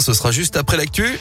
ce sera juste après l'actu.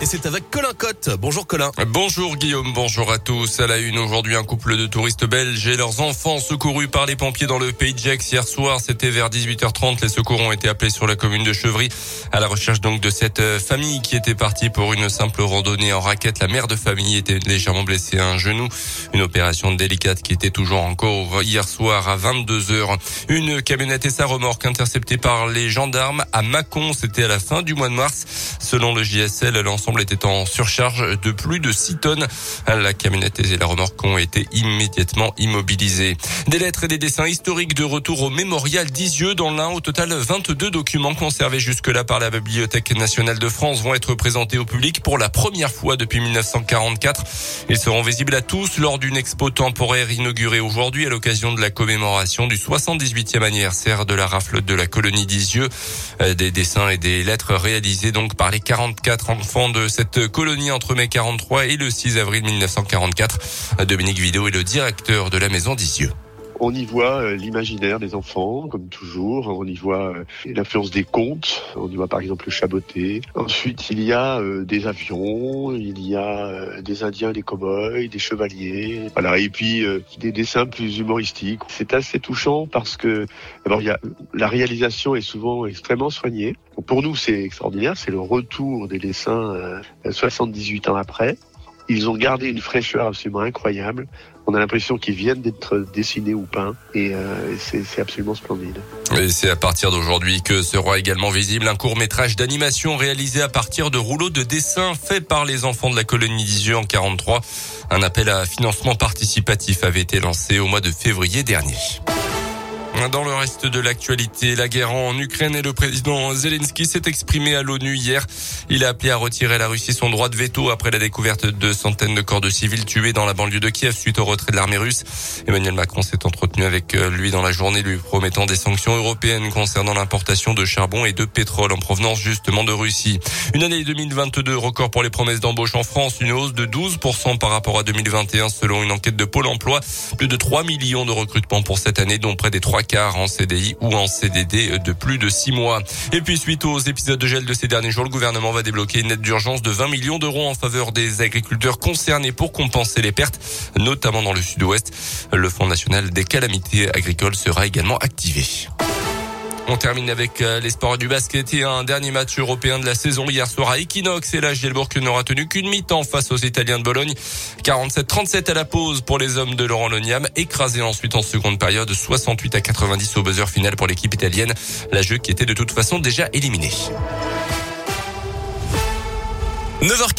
Et c'est avec Colin Cotte. Bonjour Colin. Bonjour Guillaume, bonjour à tous. À la une aujourd'hui, un couple de touristes belges et leurs enfants secourus par les pompiers dans le pays de Gex hier soir. C'était vers 18h30. Les secours ont été appelés sur la commune de Chevry à la recherche donc de cette euh, famille qui était partie pour une simple randonnée en raquette. La mère de famille était légèrement blessée à un genou. Une opération délicate qui était toujours en cours hier soir à 22h. Une camionnette et sa remorque interceptée par les gendarmes à Mâcon. C'était à la fin du mois de mars. Selon le JSL, l'ensemble était en surcharge de plus de 6 tonnes. La camionnette et la remorque ont été immédiatement immobilisées. Des lettres et des dessins historiques de retour au mémorial d'Isieux dans l'un. Au total, 22 documents conservés jusque-là par la Bibliothèque nationale de France vont être présentés au public pour la première fois depuis 1944. Ils seront visibles à tous lors d'une expo temporaire inaugurée aujourd'hui à l'occasion de la commémoration du 78e anniversaire de la rafle de la colonie d'Isieux. Euh, des dessins et des lettres réalisés donc par les 44 enfants de de cette colonie entre mai 43 et le 6 avril 1944. Dominique Vidéo est le directeur de la maison d'Isieux. On y voit euh, l'imaginaire des enfants, comme toujours. On y voit euh, l'influence des contes. On y voit par exemple le chaboté. Ensuite, il y a euh, des avions, il y a des Indiens, des cow-boys, des chevaliers. Voilà. Et puis des dessins plus humoristiques. C'est assez touchant parce que y a, la réalisation est souvent extrêmement soignée. Pour nous, c'est extraordinaire. C'est le retour des dessins 78 ans après. Ils ont gardé une fraîcheur absolument incroyable. On a l'impression qu'ils viennent d'être dessinés ou peints et euh, c'est absolument splendide. Et c'est à partir d'aujourd'hui que sera également visible un court métrage d'animation réalisé à partir de rouleaux de dessins faits par les enfants de la colonie d'Isieux en 43. Un appel à financement participatif avait été lancé au mois de février dernier. Dans le reste de l'actualité, la guerre en Ukraine et le président Zelensky s'est exprimé à l'ONU hier. Il a appelé à retirer à la Russie son droit de veto après la découverte de centaines de corps de civils tués dans la banlieue de Kiev suite au retrait de l'armée russe. Emmanuel Macron s'est entretenu avec euh, lui dans la journée, lui promettant des sanctions européennes concernant l'importation de charbon et de pétrole en provenance justement de Russie. Une année 2022 record pour les promesses d'embauche en France, une hausse de 12% par rapport à 2021 selon une enquête de Pôle emploi. Plus de 3 millions de recrutements pour cette année, dont près des 3 écart en CDI ou en CDD de plus de 6 mois. Et puis suite aux épisodes de gel de ces derniers jours, le gouvernement va débloquer une aide d'urgence de 20 millions d'euros en faveur des agriculteurs concernés pour compenser les pertes, notamment dans le sud-ouest. Le Fonds national des calamités agricoles sera également activé. On termine avec euh, les sports du basket et un dernier match européen de la saison hier soir à Equinox et la Gielbourg n'aura tenu qu'une mi-temps face aux Italiens de Bologne. 47-37 à la pause pour les hommes de Laurent Loniam, écrasé ensuite en seconde période 68 à 90 au buzzer final pour l'équipe italienne. La jeu qui était de toute façon déjà éliminée. 9h